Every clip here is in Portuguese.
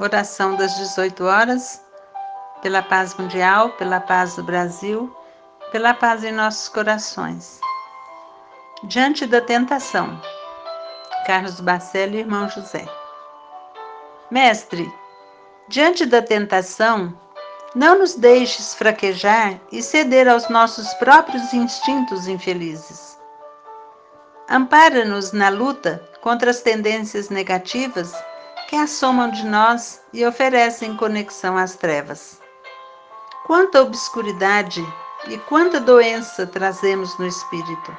Oração das 18 horas, pela paz mundial, pela paz do Brasil, pela paz em nossos corações. Diante da tentação. Carlos Bacelli e irmão José. Mestre, diante da tentação, não nos deixes fraquejar e ceder aos nossos próprios instintos infelizes. Ampara-nos na luta contra as tendências negativas que assomam de nós e oferecem conexão às trevas. Quanta obscuridade e quanta doença trazemos no espírito.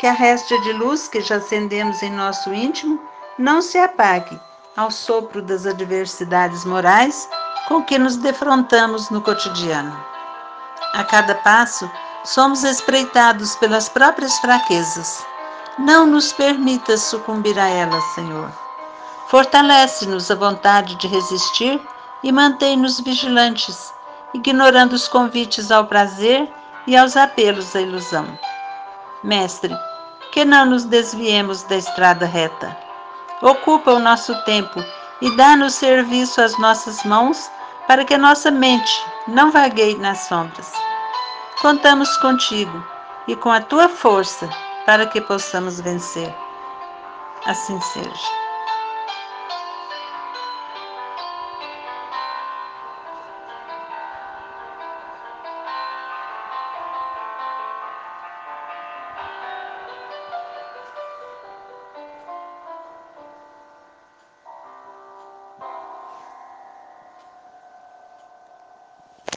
Que a réstia de luz que já acendemos em nosso íntimo não se apague ao sopro das adversidades morais com que nos defrontamos no cotidiano. A cada passo, somos espreitados pelas próprias fraquezas. Não nos permitas sucumbir a elas, Senhor. Fortalece-nos a vontade de resistir e mantém-nos vigilantes, ignorando os convites ao prazer e aos apelos à ilusão. Mestre, que não nos desviemos da estrada reta. Ocupa o nosso tempo e dá-nos serviço às nossas mãos para que nossa mente não vagueie nas sombras. Contamos contigo e com a tua força para que possamos vencer. Assim seja.